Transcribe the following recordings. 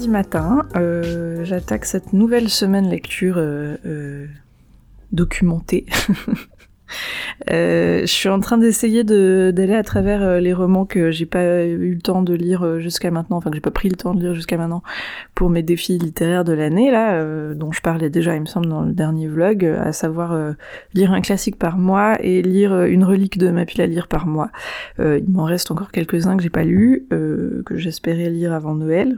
lundi matin. Euh, J'attaque cette nouvelle semaine lecture euh, euh, documentée. Je suis en train d'essayer d'aller à travers les romans que j'ai pas eu le temps de lire jusqu'à maintenant, enfin que j'ai pas pris le temps de lire jusqu'à maintenant pour mes défis littéraires de l'année là, dont je parlais déjà, il me semble, dans le dernier vlog, à savoir lire un classique par mois et lire une relique de ma pile à lire par mois. il m'en reste encore quelques-uns que j'ai pas lus, que j'espérais lire avant Noël.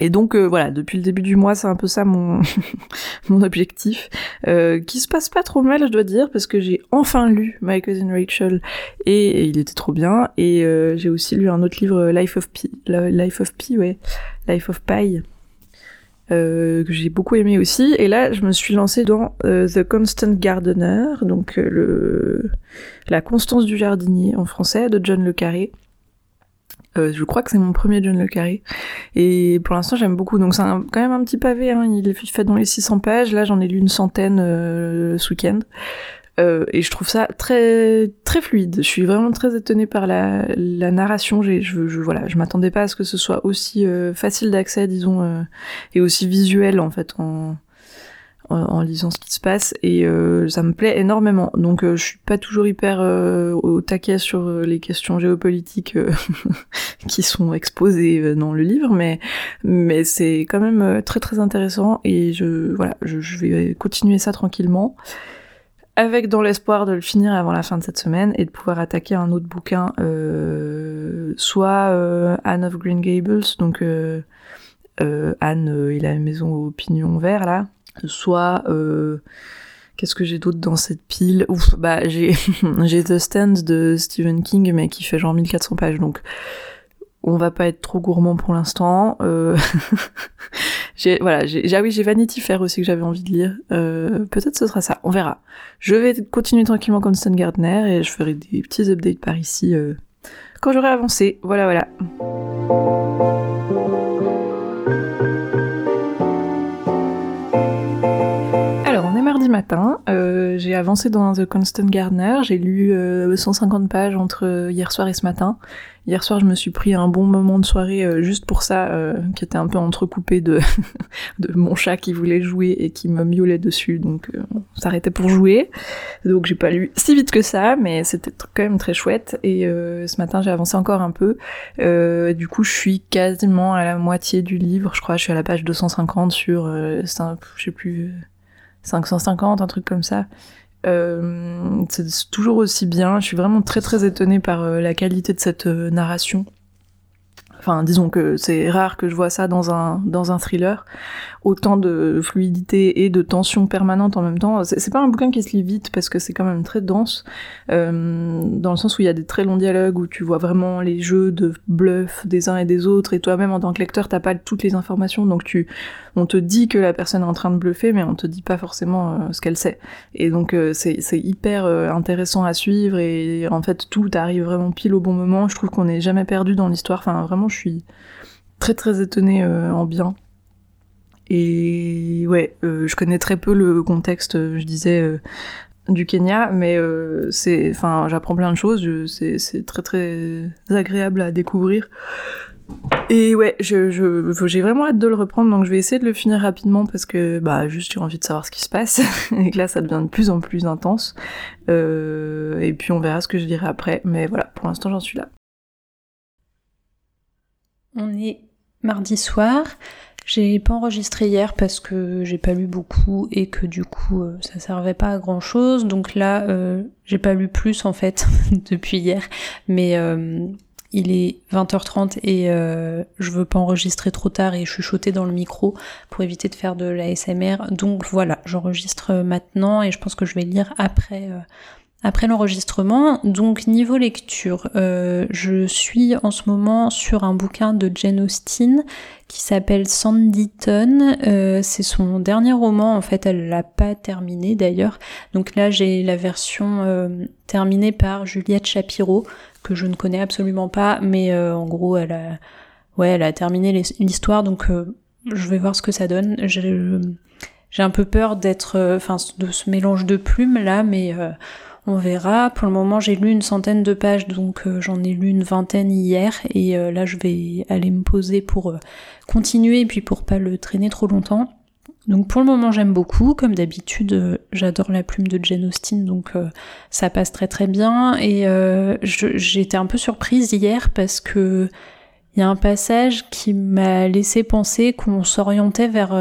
Et donc euh, voilà, depuis le début du mois, c'est un peu ça mon mon objectif, euh, qui se passe pas trop mal, je dois dire, parce que j'ai enfin lu My Cousin Rachel et, il était trop bien. Et euh, j'ai aussi lu un autre livre, Life of Pi, Life of Pi, ouais, Life of Pi. Euh, que j'ai beaucoup aimé aussi. Et là, je me suis lancée dans The Constant Gardener, donc le la constance du jardinier en français de John le Carré. Euh, je crois que c'est mon premier John le Carré. Et pour l'instant, j'aime beaucoup. Donc c'est quand même un petit pavé. Hein. Il est fait dans les 600 pages. Là, j'en ai lu une centaine euh, ce week-end. Euh, et je trouve ça très très fluide. Je suis vraiment très étonnée par la, la narration. Je, je, voilà, je m'attendais pas à ce que ce soit aussi euh, facile d'accès, disons, euh, et aussi visuel en fait. En, en, lisant ce qui se passe et euh, ça me plaît énormément. Donc euh, je suis pas toujours hyper euh, au taquet sur les questions géopolitiques qui sont exposées dans le livre, mais mais c'est quand même très très intéressant et je voilà, je, vais continuer ça tranquillement avec dans l'espoir de le finir avant la fin de cette semaine et de pouvoir attaquer un autre bouquin, soit Anne of Green Gables, donc Anne et la maison au pignon vert là, soit euh, qu'est-ce que j'ai d'autre dans cette pile? Ouf, bah j'ai j'ai The Stand de Stephen King mais qui fait genre 1400 pages donc on va pas être trop gourmand pour l'instant. Euh... j'ai voilà, j'ai ah oui, j'ai Vanity Fair aussi que j'avais envie de lire. Euh, peut-être ce sera ça, on verra. Je vais continuer tranquillement comme Stan Gardner et je ferai des petits updates par ici quand j'aurai avancé. Voilà voilà. Matin. Euh, j'ai avancé dans The Constant Gardener. J'ai lu 150 euh, pages entre hier soir et ce matin. Hier soir, je me suis pris un bon moment de soirée euh, juste pour ça, euh, qui était un peu entrecoupé de, mon chat qui voulait jouer et qui me miaulait dessus, donc euh, on s'arrêtait pour jouer. Donc j'ai pas lu si vite que ça, mais c'était quand même très chouette. Et ce matin, j'ai avancé encore un peu. du coup, je suis quasiment à la moitié du livre. Je crois, je suis à la page 250 sur, je sais plus, 550, un truc comme ça. Euh, c'est toujours aussi bien. Je suis vraiment très très étonnée par euh, la qualité de cette euh, narration. Enfin, disons que c'est rare que je vois ça dans un dans un thriller, autant de fluidité et de tension permanente en même temps. C'est pas un bouquin qui se lit vite parce que c'est quand même très dense, dans le sens où il y a des très longs dialogues où tu vois vraiment les jeux de bluff des uns et des autres, et toi-même en tant que lecteur t'as pas toutes les informations, donc tu on te dit que la personne est en train de bluffer, mais on te dit pas forcément euh, ce qu'elle sait. Et donc euh, c'est hyper euh, intéressant à suivre et en fait tout arrive vraiment pile au bon moment. Je trouve qu'on n'est jamais perdu dans l'histoire. Enfin vraiment je suis très très étonnée en bien. Et ouais, je connais très peu le contexte, je disais, du Kenya, mais c'est, enfin, j'apprends plein de choses. C'est très très agréable à découvrir. Et ouais, j'ai vraiment hâte de le reprendre, donc je vais essayer de le finir rapidement parce que bah juste j'ai envie de savoir ce qui se passe et que là ça devient de plus en plus intense. Euh, et puis on verra ce que je dirai après, mais voilà, pour l'instant j'en suis là. On est mardi soir. J'ai pas enregistré hier parce que j'ai pas lu beaucoup et que du coup euh, ça servait pas à grand chose. Donc là, euh, j'ai pas lu plus en fait depuis hier, mais il est 20h30 et euh, je veux pas enregistrer trop tard et chuchoter dans le micro pour éviter de faire de l'ASMR. Donc voilà, j'enregistre maintenant et je pense que je vais lire après euh, après l'enregistrement. Donc niveau lecture, euh, je suis en ce moment sur un bouquin de Jane Austen qui s'appelle Sanditon. Euh, c'est son dernier roman, en fait elle l'a pas terminé d'ailleurs. Donc là j'ai la version euh, terminée par Juliette Shapiro que je ne connais absolument pas, mais euh, en gros elle a, ouais elle a terminé l'histoire donc je vais voir ce que ça donne. J'ai un peu peur d'être, enfin de ce mélange de plumes là, mais on verra. Pour le moment, j'ai lu une centaine de pages, donc euh, j'en ai lu une vingtaine hier, et euh, là, je vais aller me poser pour continuer, et puis pour pas le traîner trop longtemps. Donc pour le moment j'aime beaucoup, comme d'habitude j'adore la plume de Jane Austen donc ça passe très très bien et été un peu surprise hier parce que il y a un passage qui m'a laissé penser qu'on s'orientait vers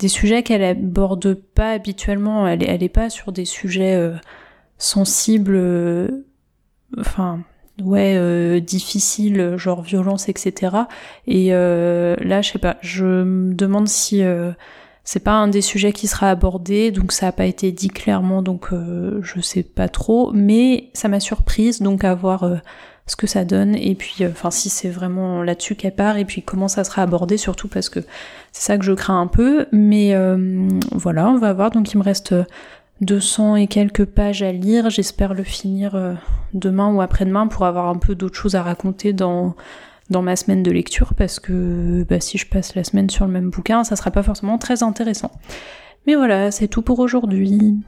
des sujets qu'elle aborde pas habituellement. Elle, elle est pas sur des sujets euh, sensibles, euh, enfin ouais euh, genre violence, etc. Et là, je sais pas. Je me demande si c'est pas un des sujets qui sera abordé, donc ça a pas été dit clairement, donc je sais pas trop. Mais ça m'a surprise, donc à voir ce que ça donne et puis euh, enfin si c'est vraiment là-dessus qu'elle part et puis comment ça sera abordé surtout parce que c'est ça que je crains un peu mais euh, voilà on va voir donc il me reste 200 et quelques pages à lire. J'espère le finir euh, demain ou après-demain pour avoir un peu d'autres choses à raconter dans ma semaine de lecture parce que bah, si je passe la semaine sur le même bouquin ça sera pas forcément très intéressant. Mais voilà c'est tout pour aujourd'hui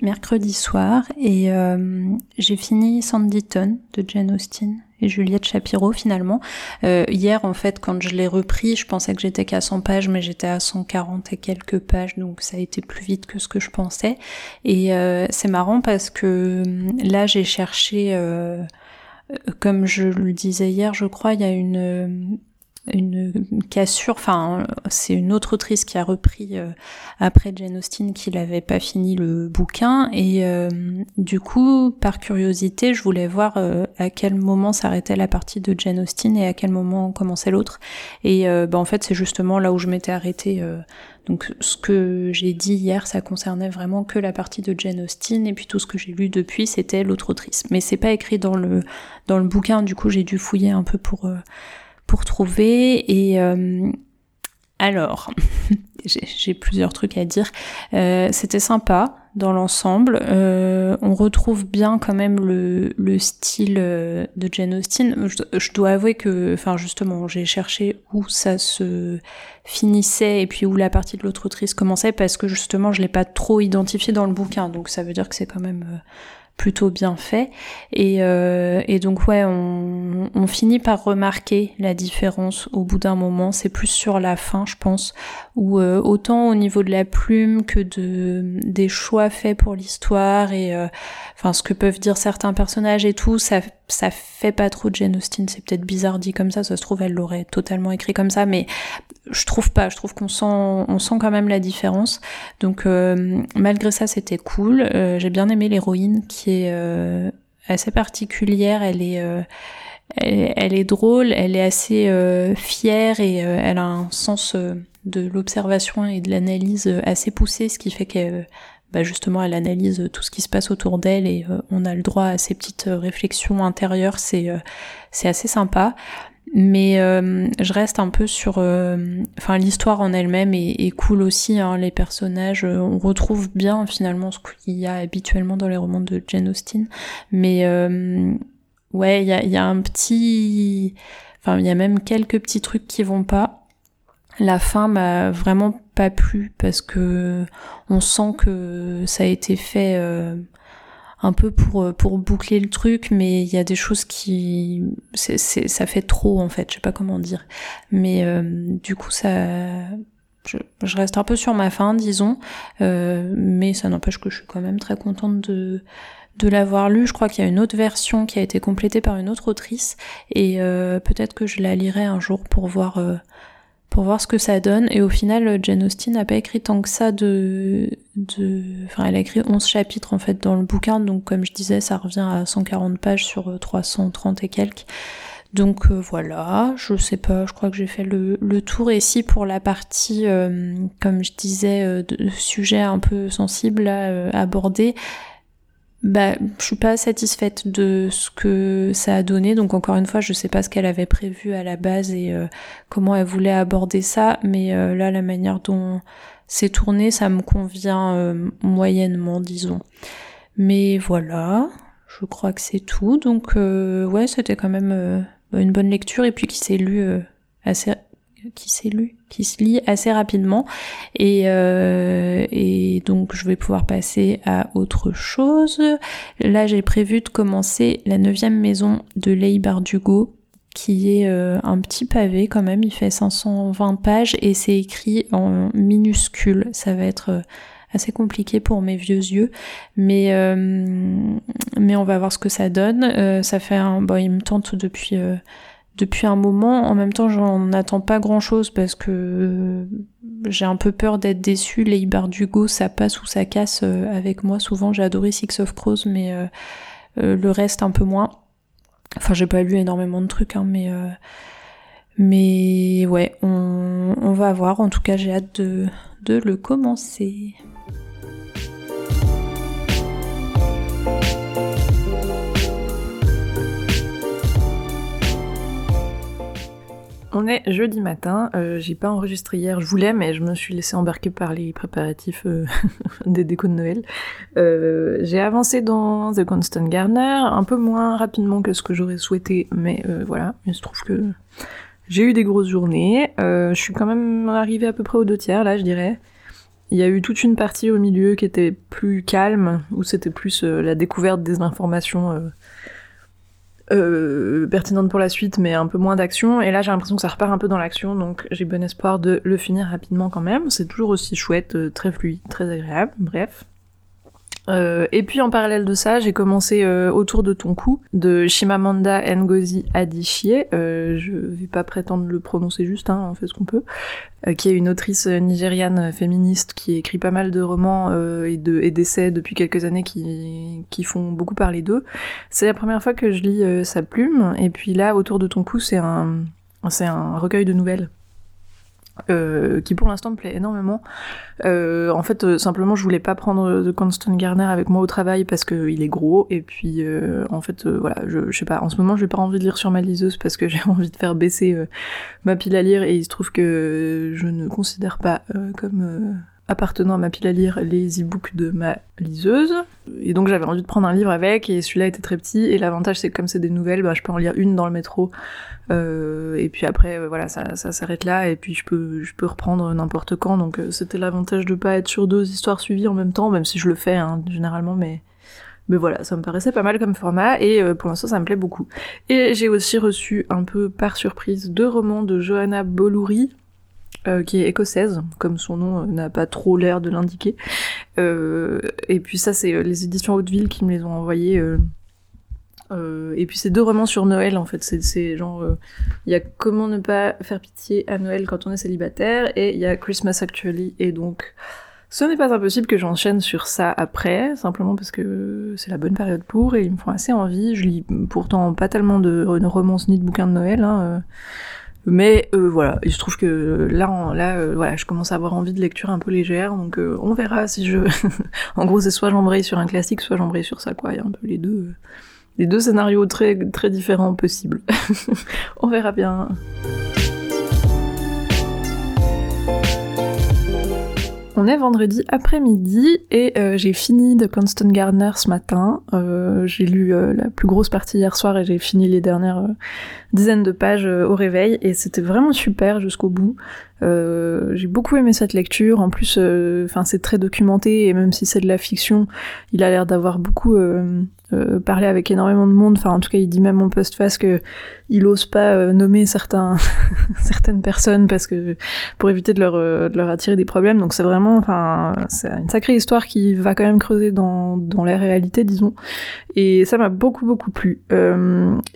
Mercredi soir et euh, j'ai fini Sanditon de Jane Austen et Juliette Shapiro finalement. Euh, hier en fait quand je l'ai repris je pensais que j'étais qu'à 100 pages mais j'étais à 140 et quelques pages donc ça a été plus vite que ce que je pensais. Et euh, c'est marrant parce que là j'ai cherché comme je le disais hier, je crois, il y a une, une cassure, enfin c'est une autre autrice qui a repris euh, après Jane Austen qui n'avait pas fini le bouquin. Et euh, du coup par curiosité je voulais voir euh, à quel moment s'arrêtait la partie de Jane Austen et à quel moment commençait l'autre. Et bah, en fait c'est justement là où je m'étais arrêtée donc ce que j'ai dit hier ça concernait vraiment que la partie de Jane Austen et puis tout ce que j'ai lu depuis c'était l'autre autrice. Mais c'est pas écrit dans le dans le bouquin du coup j'ai dû fouiller un peu pour pour trouver et euh, alors j'ai plusieurs trucs à dire. Euh, c'était sympa dans l'ensemble. Euh, on retrouve bien quand même le, le style de Jane Austen. Je, dois avouer que, enfin justement, j'ai cherché où ça se finissait et puis où la partie de l'autre autrice commençait parce que justement je l'ai pas trop identifié dans le bouquin. Donc ça veut dire que c'est quand même plutôt bien fait. Et, euh, et donc ouais, on, on, finit par remarquer la différence au bout d'un moment. C'est plus sur la fin, je pense, où euh, autant au niveau de la plume que de des choix faits pour l'histoire et euh, enfin ce que peuvent dire certains personnages et tout, ça ça fait pas trop de Jane Austen. C'est peut-être bizarre dit comme ça. Ça se trouve elle l'aurait totalement écrit comme ça, mais je trouve pas. Je trouve qu'on sent on sent quand même la différence. Donc euh, malgré ça, c'était cool. J'ai bien aimé l'héroïne qui est assez particulière. Elle est elle, est drôle, elle est assez fière et elle a un sens de l'observation et de l'analyse assez poussée, ce qui fait que bah justement elle analyse tout ce qui se passe autour d'elle et euh, on a le droit à ces petites réflexions intérieures, c'est euh, c'est assez sympa. Mais euh, je reste un peu sur, enfin l'histoire en elle-même est, cool aussi. Hein, les personnages, on retrouve bien finalement ce qu'il y a habituellement dans les romans de Jane Austen. Mais ouais, il y a, y a un petit, enfin il y a même quelques petits trucs qui vont pas. La fin m'a vraiment pas plu parce que on sent que ça a été fait euh, un peu pour euh, pour boucler le truc, mais il y a des choses qui ça fait trop en fait, je sais pas comment dire. Mais euh, du coup ça je, reste un peu sur ma fin, disons, mais ça n'empêche que je suis quand même très contente de de l'avoir lu. Je crois qu'il y a une autre version qui a été complétée par une autre autrice et peut-être que je la lirai un jour pour voir pour voir ce que ça donne. Et au final, Jane Austen n'a pas écrit tant que ça de, de, enfin, elle a écrit 11 chapitres, en fait, dans le bouquin. Donc, comme je disais, ça revient à 140 pages sur 330 euh, et quelques. Donc euh, voilà, je sais pas, je crois que j'ai fait le, le, tour. Et si pour la partie, euh, comme je disais, de sujet un peu sensible à aborder, bah, je suis pas satisfaite de ce que ça a donné. Donc encore une fois, je sais pas ce qu'elle avait prévu à la base et euh, comment elle voulait aborder ça, mais euh, là, la manière dont c'est tourné, ça me convient euh, moyennement, disons. Mais voilà, je crois que c'est tout. Donc ouais, c'était quand même une bonne lecture et puis qui s'est lu assez qui s'est lu, qui se lit assez rapidement. Et, euh, et donc je vais pouvoir passer à autre chose. Là j'ai prévu de commencer la neuvième maison de Leigh Bardugo qui est euh, un petit pavé quand même, il fait 520 pages et c'est écrit en minuscule. Ça va être euh, assez compliqué pour mes vieux yeux, mais mais on va voir ce que ça donne. ça fait un, bon, il me tente depuis depuis un moment. En même temps, j'en attends pas grand chose parce que j'ai un peu peur d'être déçue. Les Bardugo, ça passe ou ça casse euh, avec moi. Souvent, j'ai adoré Six of Crows, mais euh, euh, le reste un peu moins. Enfin, j'ai pas lu énormément de trucs, hein, mais mais ouais, on, va voir. En tout cas, j'ai hâte de le commencer. On est jeudi matin, euh, j'ai pas enregistré hier, je voulais, mais je me suis laissé embarquer par les préparatifs euh, des décos de Noël. Euh, j'ai avancé dans The Constant Garner, un peu moins rapidement que ce que j'aurais souhaité, mais voilà, il se trouve que j'ai eu des grosses journées. je suis quand même arrivée à peu près aux deux tiers, là, je dirais. Il y a eu toute une partie au milieu qui était plus calme, où c'était plus la découverte des informations euh, pertinente pour la suite, mais un peu moins d'action. Et là, j'ai l'impression que ça repart un peu dans l'action, donc j'ai bon espoir de le finir rapidement quand même. C'est toujours aussi chouette, euh, très fluide, très agréable. Bref. Euh, et puis en parallèle de ça, j'ai commencé euh, Autour de ton cou de Shimamanda Ngozi Adichie. Euh, je vais pas prétendre le prononcer juste, hein, on fait ce qu'on peut. Euh, qui est une autrice nigériane féministe qui écrit pas mal de romans et de et d'essais depuis quelques années qui qui font beaucoup parler d'eux. C'est la première fois que je lis sa plume. Et puis là, Autour de ton cou, c'est un c'est un recueil de nouvelles euh, qui pour l'instant me plaît énormément. Euh, en fait, euh, simplement, je voulais pas prendre The Constant Garner avec moi au travail parce qu'il est gros. Et puis, en fait, voilà, je, je, sais pas. En ce moment, j'ai pas envie de lire sur ma liseuse parce que j'ai envie de faire baisser ma pile à lire. Et il se trouve que je ne considère pas comme appartenant à ma pile à lire les e-books de ma liseuse. Et donc j'avais envie de prendre un livre avec, et celui-là était très petit, et l'avantage c'est que comme c'est des nouvelles, bah, je peux en lire une dans le métro, et puis après, euh, voilà, ça, ça s'arrête là, et puis je peux, je peux reprendre n'importe quand, donc euh, c'était l'avantage de pas être sur deux histoires suivies en même temps, même si je le fais hein, généralement, mais... Mais voilà, ça me paraissait pas mal comme format et pour l'instant ça me plaît beaucoup. Et j'ai aussi reçu un peu par surprise deux romans de Johanna Bolouri, euh, qui est écossaise, comme son nom euh, n'a pas trop l'air de l'indiquer. Euh, et puis ça, c'est les éditions Hauteville qui me les ont envoyés. Et puis c'est deux romans sur Noël en fait. C'est genre, il y a Comment ne pas faire pitié à Noël quand on est célibataire et il y a Christmas Actually. Et donc, ce n'est pas impossible que j'enchaîne sur ça après, simplement parce que c'est la bonne période pour et ils me font assez envie. Je lis pourtant pas tellement de, romances ni de bouquins de Noël. Hein, mais euh, voilà, il se trouve que là, là, euh, voilà, je commence à avoir envie de lecture un peu légère, donc euh, on verra si je. en gros, c'est soit j'embraye sur un classique, soit j'embraye sur ça, quoi. Il y a un peu les deux, deux scénarios très très différents possibles. on verra bien. On est vendredi après-midi et euh, j'ai fini de Constant Gardner ce matin. Euh, j'ai lu euh, la plus grosse partie hier soir et j'ai fini les dernières dizaines de pages au réveil et c'était vraiment super jusqu'au bout. J'ai beaucoup aimé cette lecture. En plus, enfin c'est très documenté et même si c'est de la fiction, il a l'air d'avoir beaucoup euh, parler avec énormément de monde. Enfin, en tout cas, il dit même en post-face que il ose pas euh, nommer certains certaines personnes parce que pour éviter de leur euh, de leur attirer des problèmes. Donc c'est vraiment, enfin, c'est une sacrée histoire qui va quand même creuser dans dans la réalité, disons. Et ça m'a beaucoup beaucoup plu.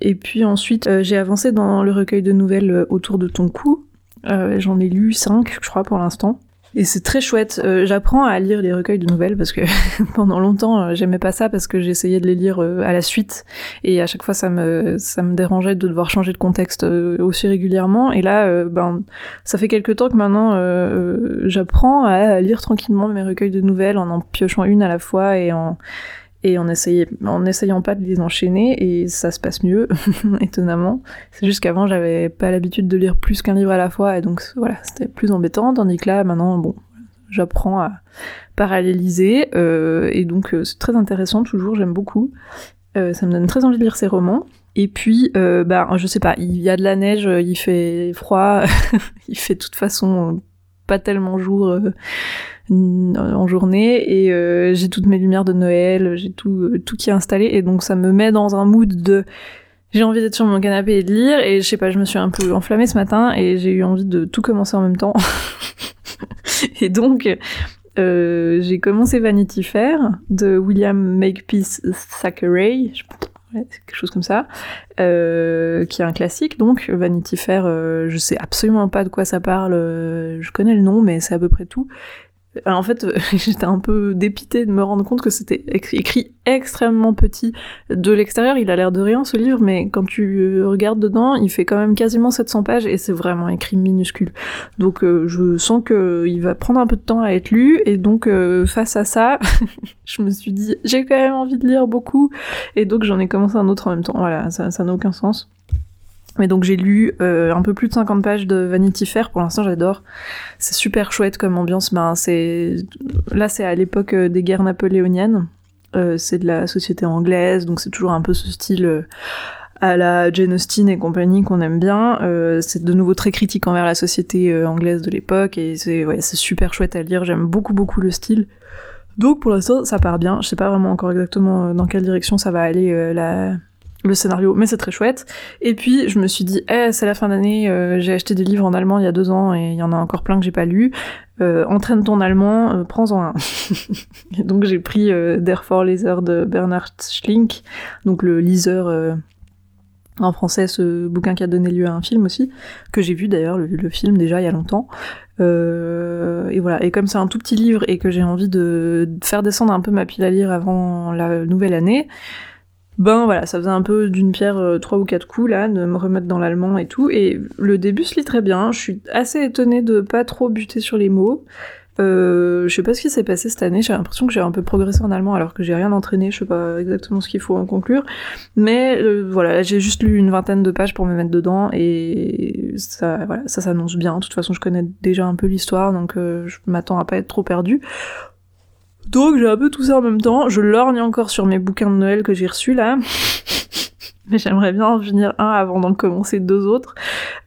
et puis ensuite, j'ai avancé dans le recueil de nouvelles autour de ton cou. J'en ai lu cinq, je crois, pour l'instant. Et c'est très chouette. Euh, j'apprends à lire les recueils de nouvelles parce que pendant longtemps euh, j'aimais pas ça parce que j'essayais de les lire euh, à la suite et à chaque fois ça me ça me dérangeait de devoir changer de contexte aussi régulièrement. Et là, ben ça fait quelques temps que maintenant j'apprends à lire tranquillement mes recueils de nouvelles en en piochant une à la fois et en et en, essayait, en essayant pas de les enchaîner et ça se passe mieux étonnamment. C'est juste qu'avant j'avais pas l'habitude de lire plus qu'un livre à la fois et donc voilà c'était plus embêtant. Tandis que là maintenant bon j'apprends à paralléliser euh, et donc euh, c'est très intéressant toujours j'aime beaucoup. Euh, ça me donne très envie de lire ces romans. Et puis, bah, je sais pas, il y a de la neige, il fait froid, il fait de toute façon pas tellement jour en journée, et euh, j'ai toutes mes lumières de Noël, j'ai tout, tout qui est installé, et donc ça me met dans un mood de j'ai envie d'être sur mon canapé et de lire, et je sais pas, je me suis un peu enflammée ce matin, et j'ai eu envie de tout commencer en même temps. et donc, euh, j'ai commencé Vanity Fair de William Makepeace Thackeray, quelque chose comme ça, euh, qui est un classique. Donc Vanity Fair, euh, je sais absolument pas de quoi ça parle. Euh, je connais le nom, mais c'est à peu près tout. En fait, j'étais un peu dépitée de me rendre compte que c'était écrit extrêmement petit de l'extérieur. Il a l'air de rien ce livre, mais quand tu regardes dedans, il fait quand même quasiment 700 pages et c'est vraiment écrit minuscule. Donc euh, je sens que il va prendre un peu de temps à être lu et donc euh, face à ça, je me suis dit j'ai quand même envie de lire beaucoup et donc j'en ai commencé un autre en même temps. Voilà, ça n'a aucun sens. Mais donc j'ai lu euh, un peu plus de 50 pages de Vanity Fair, pour l'instant j'adore. C'est super chouette comme ambiance, ben, là c'est à l'époque euh, des guerres napoléoniennes, euh, c'est de la société anglaise, donc c'est toujours un peu ce style à la Jane Austen et compagnie qu'on aime bien. c'est de nouveau très critique envers la société anglaise de l'époque, et c'est super chouette à lire, j'aime beaucoup beaucoup le style. Donc pour l'instant ça part bien, je sais pas vraiment encore exactement dans quelle direction ça va aller la le scénario, mais c'est très chouette. Et puis je me suis dit, eh, c'est la fin d'année, euh, j'ai acheté des livres en allemand il y a deux ans et il y en a encore plein que j'ai pas lu. Euh, entraîne ton allemand, euh, prends-en un. et donc j'ai pris euh, Therefore Leser de Bernard Schlink, donc le liseur en français, ce bouquin qui a donné lieu à un film aussi, que j'ai vu d'ailleurs, le, le, film déjà il y a longtemps. et voilà, et comme c'est un tout petit livre et que j'ai envie de faire descendre un peu ma pile à lire avant la nouvelle année, ben voilà, ça faisait un peu d'une pierre euh, trois ou quatre coups là, de me remettre dans l'allemand et tout. Et le début se lit très bien. Je suis assez étonnée de pas trop buter sur les mots. Euh, je sais pas ce qui s'est passé cette année. J'ai l'impression que j'ai un peu progressé en allemand alors que j'ai rien entraîné. Je sais pas exactement ce qu'il faut en conclure. Mais euh, voilà, j'ai juste lu une vingtaine de pages pour me mettre dedans et ça, voilà, ça s'annonce bien. De toute façon, je connais déjà un peu l'histoire, donc euh, je m'attends à pas être trop perdu. Donc j'ai un peu tout ça en même temps. Je lorgne encore sur mes bouquins de Noël que j'ai reçus là. Mais j'aimerais bien en finir un avant d'en commencer deux autres.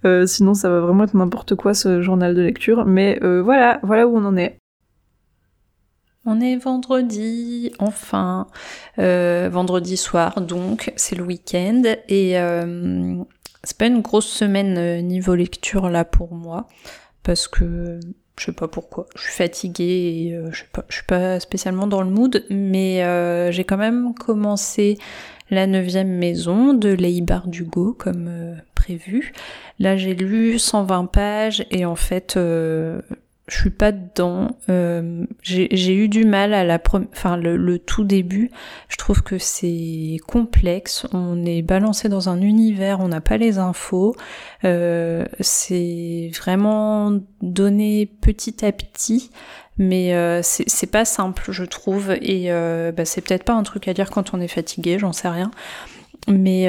Euh, sinon ça va vraiment être n'importe quoi ce journal de lecture. Mais euh, voilà, voilà où on en est. On est vendredi, enfin, euh, vendredi soir, donc c'est le week-end et c'est pas une grosse semaine niveau lecture là pour moi parce que je sais pas pourquoi. Je suis fatiguée et euh, je, suis pas, je suis pas spécialement dans le mood, mais euh, j'ai quand même commencé la neuvième maison de Leigh Bardugo comme euh, prévu. Là j'ai lu 120 pages et en fait je suis pas dedans. Euh, j'ai eu du mal à la enfin le, tout début. Je trouve que c'est complexe. On est balancé dans un univers, on n'a pas les infos. Euh, c'est vraiment donné petit à petit, mais euh, c'est pas simple, je trouve. Et euh, bah, c'est peut-être pas un truc à dire quand on est fatigué, j'en sais rien. Mais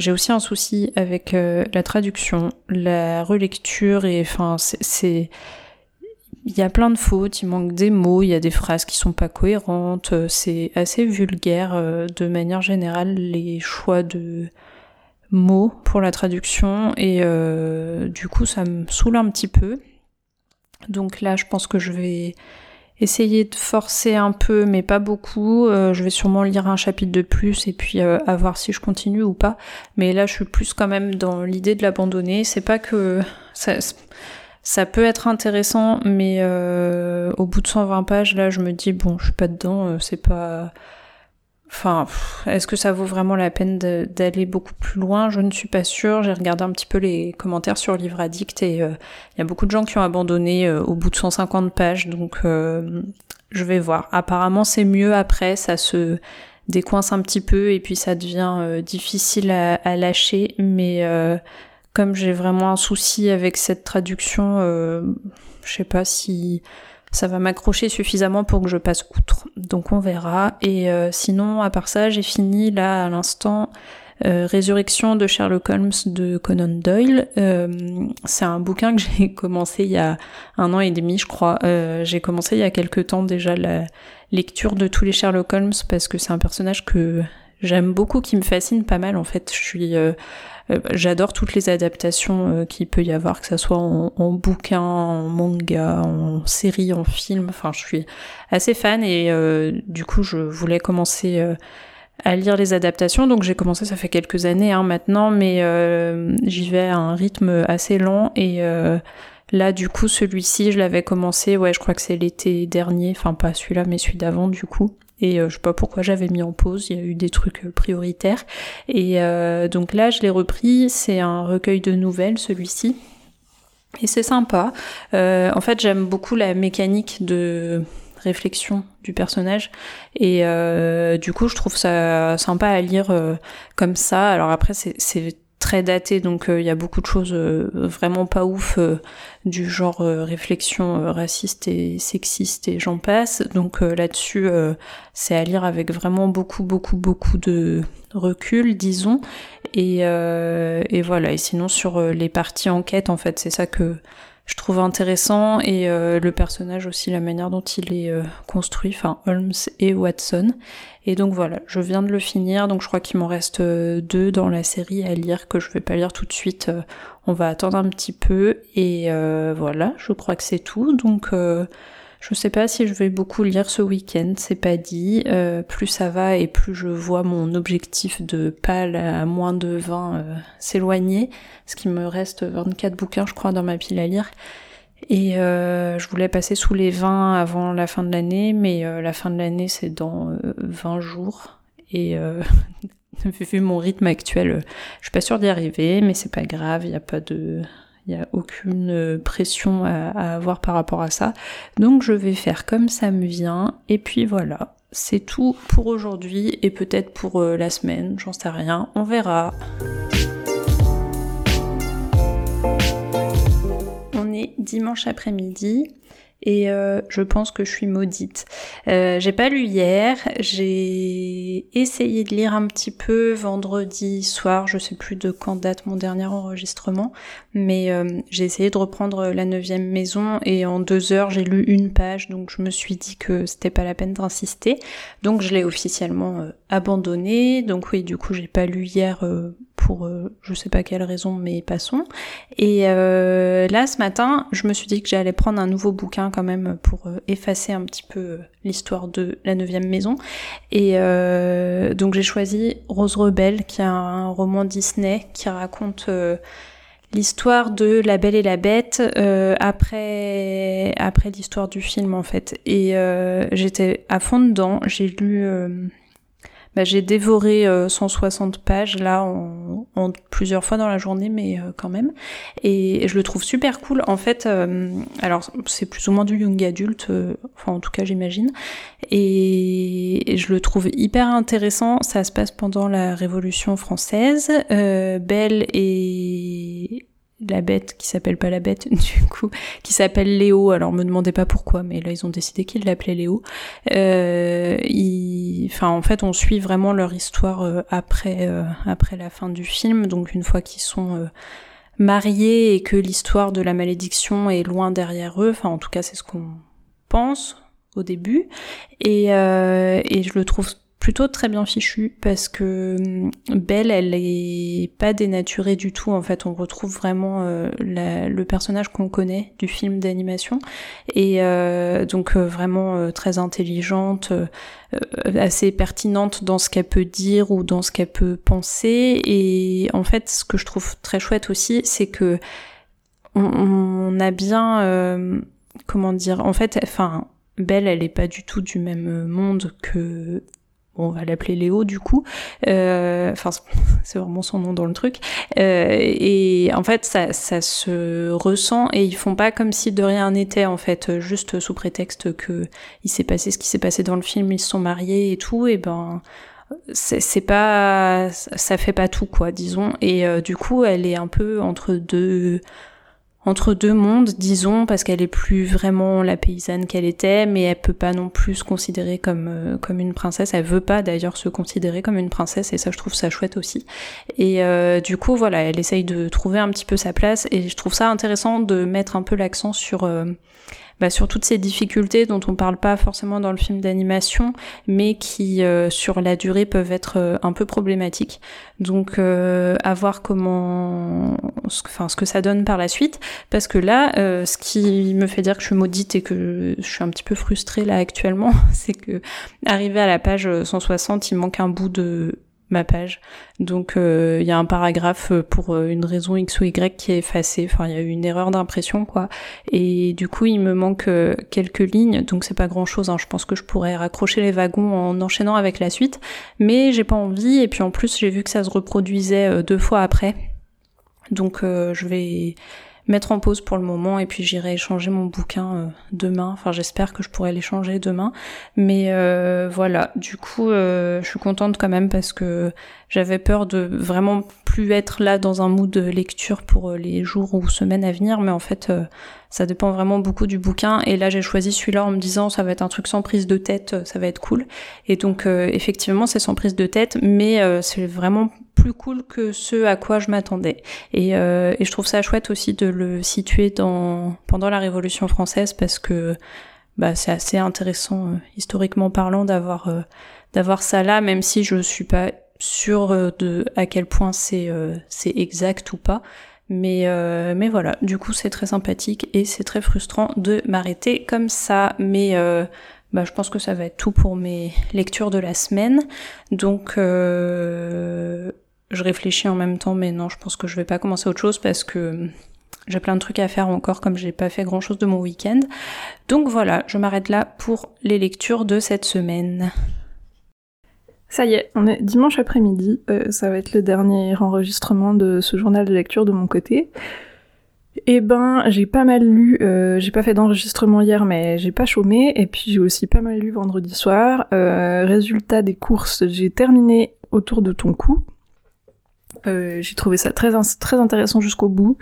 j'ai aussi un souci avec la traduction, la relecture et enfin c'est il y a plein de fautes, il manque des mots, il y a des phrases qui sont pas cohérentes, euh, c'est assez vulgaire euh, de manière générale les choix de mots pour la traduction et euh, du coup ça me saoule un petit peu. Donc là je pense que je vais essayer de forcer un peu mais pas beaucoup. je vais sûrement lire un chapitre de plus et puis à voir si je continue ou pas. Mais là je suis plus quand même dans l'idée de l'abandonner. C'est pas que ça, ça peut être intéressant, mais euh, au bout de 120 pages, là, je me dis, bon, je suis pas dedans, euh, c'est pas... Enfin, est-ce que ça vaut vraiment la peine d'aller beaucoup plus loin? Je ne suis pas sûre. J'ai regardé un petit peu les commentaires sur Livre Addict et euh, il y a beaucoup de gens qui ont abandonné au bout de 150 pages, donc je vais voir. Apparemment, c'est mieux après, ça se décoince un petit peu et puis ça devient difficile à, à, lâcher, mais comme j'ai vraiment un souci avec cette traduction, euh, je sais pas si ça va m'accrocher suffisamment pour que je passe outre. Donc on verra. Et euh, sinon, à part ça, j'ai fini là à l'instant euh, Résurrection de Sherlock Holmes de Conan Doyle. c'est un bouquin que j'ai commencé il y a un an et demi, je crois. j'ai commencé il y a quelques temps déjà la lecture de tous les Sherlock Holmes parce que c'est un personnage que j'aime beaucoup, qui me fascine pas mal en fait. Je suis J'adore toutes les adaptations qu'il peut y avoir, que ce soit en, bouquin, en manga, en série, en film. Enfin, je suis assez fan et du coup, je voulais commencer à lire les adaptations. Donc j'ai commencé, ça fait quelques années hein, maintenant, mais euh, j'y vais à un rythme assez lent. Et euh, là, du coup, celui-ci, je l'avais commencé, ouais, je crois que c'est l'été dernier, enfin pas celui-là, mais celui d'avant, du coup. Et euh, je sais pas pourquoi j'avais mis en pause, il y a eu des trucs prioritaires. Et donc là, je l'ai repris, c'est un recueil de nouvelles, celui-ci. Et c'est sympa. en fait, j'aime beaucoup la mécanique de réflexion du personnage et euh, du coup je trouve ça sympa à lire euh, comme ça alors après c'est très daté donc euh, il y a beaucoup de choses vraiment pas ouf du genre réflexion raciste et sexiste et j'en passe. Donc là-dessus c'est à lire avec vraiment beaucoup beaucoup beaucoup de recul disons. Et, voilà. Et sinon sur les parties enquête en fait c'est ça que je trouve intéressant. Et euh, le personnage aussi la manière dont il est euh, construit, enfin Holmes et Watson. Et donc voilà, je viens de le finir, donc je crois qu'il m'en reste euh, deux dans la série à lire que je vais pas lire tout de suite. on va attendre un petit peu et voilà, je crois que c'est tout. Donc je sais pas si je vais beaucoup lire ce week-end, c'est pas dit. Euh, plus ça va et plus je vois mon objectif de pâle à moins de 20 euh, s'éloigner. Ce qui me reste 24 bouquins, je crois, dans ma pile à lire. Et euh, je voulais passer sous les 20 avant la fin de l'année, mais la fin de l'année c'est dans 20 jours. Et vu mon rythme actuel, je suis pas sûre d'y arriver, mais c'est pas grave, il n'y a pas de il n'y a aucune euh, pression à, avoir par rapport à ça. Donc je vais faire comme ça me vient. Et puis voilà, c'est tout pour aujourd'hui et peut-être pour euh, la semaine, j'en sais rien, on verra. Dimanche après-midi et euh, je pense que je suis maudite. Euh, j'ai pas lu hier, j'ai essayé de lire un petit peu vendredi soir, je sais plus de quand date mon dernier enregistrement, mais euh, j'ai essayé de reprendre la neuvième maison et en deux heures j'ai lu une page, donc je me suis dit que c'était pas la peine d'insister, donc je l'ai officiellement abandonné, donc oui du coup j'ai pas lu hier pour je sais pas quelle raison, mais passons. Et là ce matin je me suis dit que j'allais prendre un nouveau bouquin quand même pour euh, effacer un petit peu euh, l'histoire de la neuvième maison. Et euh, donc j'ai choisi Rose Rebelle, qui est un roman Disney qui raconte l'histoire de La Belle et la Bête après après l'histoire du film en fait. Et j'étais à fond dedans. J'ai lu bah, j'ai dévoré 160 euh, pages là en, plusieurs fois dans la journée, mais euh, quand même. Et je le trouve super cool. En fait, euh, alors c'est plus ou moins du young adulte, enfin en tout cas j'imagine. Et, je le trouve hyper intéressant. Ça se passe pendant la Révolution française. Belle et la bête qui s'appelle pas la bête du coup qui s'appelle Léo. Alors me demandez pas pourquoi mais là ils ont décidé qu'ils l'appelaient Léo. Euh, enfin en fait on suit vraiment leur histoire euh, après euh, après la fin du film. Donc une fois qu'ils sont euh, mariés et que l'histoire de la malédiction est loin derrière eux enfin en tout cas c'est ce qu'on pense au début. Et, et je le trouve plutôt très bien fichu parce que hum, Belle, elle est pas dénaturée du tout. En fait, on retrouve vraiment euh, le personnage qu'on connaît du film d'animation et euh, donc euh, vraiment très intelligente, assez pertinente dans ce qu'elle peut dire ou dans ce qu'elle peut penser. Et en fait, ce que je trouve très chouette aussi, c'est que on, a bien, comment dire, en fait, enfin. Belle, elle est pas du tout du même monde que on va l'appeler Léo du coup, euh, enfin c'est vraiment son nom dans le truc, euh, et en fait ça, ça se ressent et ils font pas comme si de rien n'était en fait, juste sous prétexte que il s'est passé ce qui s'est passé dans le film, ils se sont mariés et tout, et ben c'est pas ça fait pas tout quoi disons. Et euh, du coup elle est un peu entre deux entre deux mondes, disons, parce qu'elle est plus vraiment la paysanne qu'elle était, mais elle peut pas non plus se considérer comme euh, une princesse. Elle veut pas d'ailleurs se considérer comme une princesse, et ça, je trouve ça chouette aussi. Et euh, du coup, voilà, elle essaye de trouver un petit peu sa place, et je trouve ça intéressant de mettre un peu l'accent sur euh, bah, sur toutes ces difficultés dont on parle pas forcément dans le film d'animation, mais qui euh, sur la durée peuvent être euh, un peu problématiques. Donc euh, à voir comment, enfin ce que ça donne par la suite, parce que là, ce qui me fait dire que je suis maudite et que je suis un petit peu frustrée là actuellement, c'est que arrivé à la page 160, il manque un bout de ma page. Donc euh, il y a un paragraphe euh, pour euh, une raison X ou Y qui est effacé. Enfin, il y a eu une erreur d'impression, quoi. Et du coup, il me manque quelques lignes, donc c'est pas grand chose. Hein. Je pense que je pourrais raccrocher les wagons en enchaînant avec la suite, mais j'ai pas envie. Et puis en plus, j'ai vu que ça se reproduisait deux fois après. Donc je vais mettre en pause pour le moment et puis j'irai échanger mon bouquin euh, demain. Enfin, j'espère que je pourrai l'échanger demain. Mais euh, voilà, du coup, euh, je suis contente quand même parce que j'avais peur de vraiment plus être là dans un mood de lecture pour les jours ou semaines à venir. Mais en fait, ça dépend vraiment beaucoup du bouquin. Et là, j'ai choisi celui-là en me disant ça va être un truc sans prise de tête, ça va être cool. Et donc, effectivement, c'est sans prise de tête, mais c'est vraiment plus cool que ce à quoi je m'attendais. Et, euh, et, je trouve ça chouette aussi de le situer dans, pendant la Révolution française parce que bah, c'est assez intéressant euh, historiquement parlant d'avoir euh, d'avoir ça là, même si je suis pas sûre de à quel point c'est c'est exact ou pas. Mais, mais voilà, du coup c'est très sympathique et c'est très frustrant de m'arrêter comme ça. Mais bah, je pense que ça va être tout pour mes lectures de la semaine. Donc euh, je réfléchis en même temps, mais non, je pense que je vais pas commencer autre chose parce que j'ai plein de trucs à faire encore comme j'ai pas fait grand chose de mon week-end. Donc voilà, je m'arrête là pour les lectures de cette semaine. Ça y est, on est dimanche après-midi, euh, ça va être le dernier enregistrement de ce journal de lecture de mon côté. Eh ben, j'ai pas mal lu, euh, j'ai pas fait d'enregistrement hier, mais j'ai pas chômé, et puis j'ai aussi pas mal lu vendredi soir. Euh, résultat des courses, j'ai terminé autour de ton cou, j'ai trouvé ça très intéressant jusqu'au bout,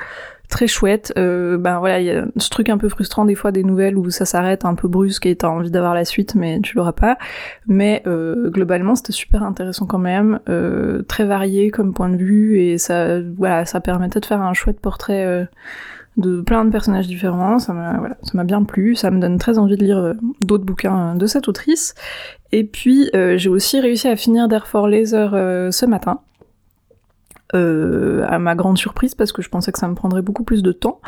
très chouette. Euh, ben voilà, il y a ce truc un peu frustrant des fois des nouvelles où ça s'arrête un peu brusque et t'as envie d'avoir la suite, mais tu l'auras pas. Mais euh, globalement, c'était super intéressant quand même, euh, très varié comme point de vue et ça, voilà, ça permettait de faire un chouette portrait. Euh, de plein de personnages différents, ça m'a voilà, ça m'a bien plu, ça me donne très envie de lire d'autres bouquins de cette autrice. Et puis j'ai aussi réussi à finir Dare for Laser ce matin, euh, à ma grande surprise parce que je pensais que ça me prendrait beaucoup plus de temps.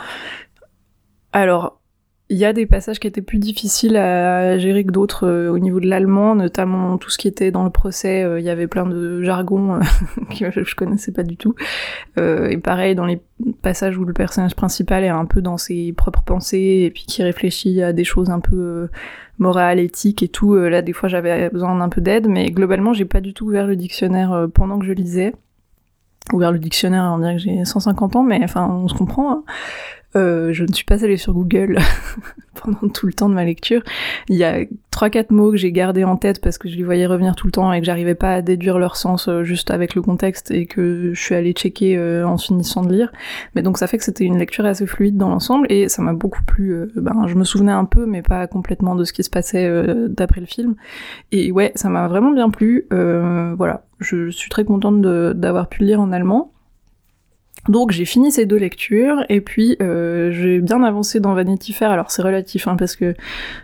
Alors, il y a des passages qui étaient plus difficiles à gérer que d'autres euh, au niveau de l'allemand, notamment tout ce qui était dans le procès, euh, il y avait plein de jargon que je connaissais pas du tout. et pareil, dans les passages où le personnage principal est un peu dans ses propres pensées et puis qui réfléchit à des choses un peu morales, éthiques et tout, là des fois j'avais besoin d'un peu d'aide, mais globalement j'ai pas du tout ouvert le dictionnaire pendant que je lisais ouvert le dictionnaire en dire que j'ai 150 ans, mais enfin, on se comprend. Hein. Euh, je ne suis pas allée sur Google pendant tout le temps de ma lecture. Il y a trois quatre mots que j'ai gardés en tête parce que je les voyais revenir tout le temps et que j'arrivais pas à déduire leur sens euh, juste avec le contexte et que je suis allée checker euh, en finissant de lire. Mais donc ça fait que c'était une lecture assez fluide dans l'ensemble et ça m'a beaucoup plu. ben, je me souvenais un peu mais pas complètement de ce qui se passait d'après le film. Et ouais, ça m'a vraiment bien plu. voilà, je suis très contente d'avoir pu le lire en allemand. Donc j'ai fini ces deux lectures et puis euh, j'ai bien avancé dans Vanity Fair. Alors c'est relatif hein, parce que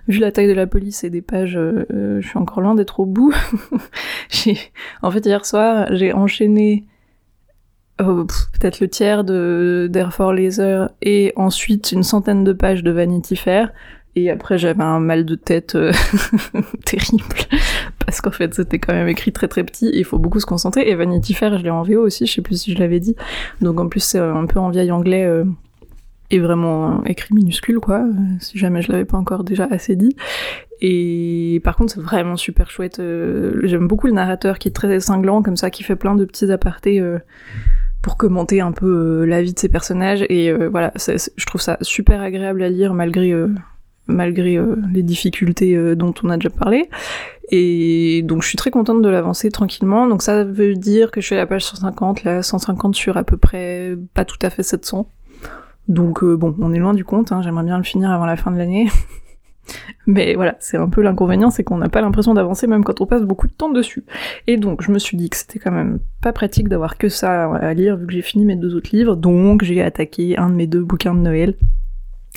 vu la taille de la police et des pages, euh, euh, je suis encore loin d'être au bout. en fait hier soir j'ai enchaîné oh, peut-être le tiers de d'Air Laser et ensuite une centaine de pages de Vanity Fair. Et après, j'avais un mal de tête euh, terrible, parce qu'en fait, c'était quand même écrit très très petit, il faut beaucoup se concentrer. Et Vanity Fair, je l'ai en VO aussi, je sais plus si je l'avais dit. Donc en plus, c'est un peu en vieil anglais, euh, et vraiment écrit minuscule, quoi, euh, si jamais je l'avais pas encore déjà assez dit. Et par contre, c'est vraiment super chouette. J'aime beaucoup le narrateur qui est très cinglant, comme ça, qui fait plein de petits apartés pour commenter un peu la vie de ses personnages. Et voilà, je trouve ça super agréable à lire malgré malgré euh, les difficultés euh, dont on a déjà parlé. Et donc je suis très contente de l'avancer tranquillement. Donc ça veut dire que je suis à la page 150, là 150 sur à peu près pas tout à fait 700. Donc bon, on est loin du compte, hein, j'aimerais bien le finir avant la fin de l'année. Mais voilà, c'est un peu l'inconvénient, c'est qu'on n'a pas l'impression d'avancer même quand on passe beaucoup de temps dessus. Et donc je me suis dit que c'était quand même pas pratique d'avoir que ça à lire vu que j'ai fini mes deux autres livres, donc j'ai attaqué un de mes deux bouquins de Noël.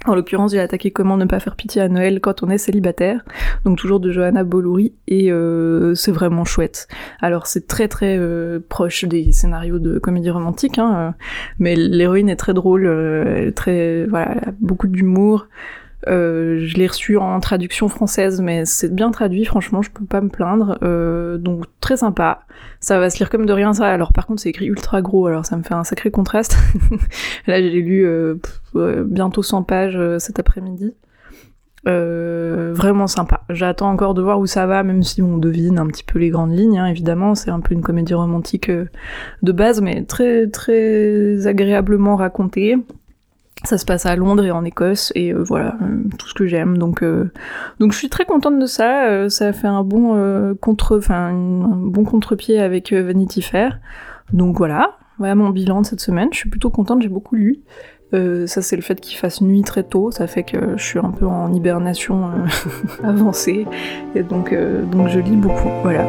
En l'occurrence, j'ai attaqué Comment ne pas faire pitié à Noël quand on est célibataire, donc toujours de Johanna Bolouri, et euh, c'est vraiment chouette. Alors c'est très très euh, proche des scénarios de comédie romantique, hein, euh, mais l'héroïne est très drôle, très voilà, beaucoup d'humour. Euh, je l'ai reçu en traduction française, mais c'est bien traduit, franchement, je peux pas me plaindre. Euh, donc très sympa. Ça va se lire comme de rien ça. Alors par contre, c'est écrit ultra gros, alors ça me fait un sacré contraste. Là, j'ai lu euh, bientôt 100 pages cet après-midi. vraiment sympa. J'attends encore de voir où ça va, même si on devine un petit peu les grandes lignes, hein, évidemment. C'est un peu une comédie romantique de base, mais très très agréablement racontée. Ça se passe à Londres et en Écosse et euh, voilà euh, tout ce que j'aime. Donc euh, donc je suis très contente de ça. Ça a fait un bon contre enfin un bon contre-pied avec Vanity Fair. Donc voilà. Voilà mon bilan de cette semaine. Je suis plutôt contente. J'ai beaucoup lu. Ça c'est le fait qu'il fasse nuit très tôt. Ça fait que je suis un peu en hibernation avancée. Et donc donc je lis beaucoup. Voilà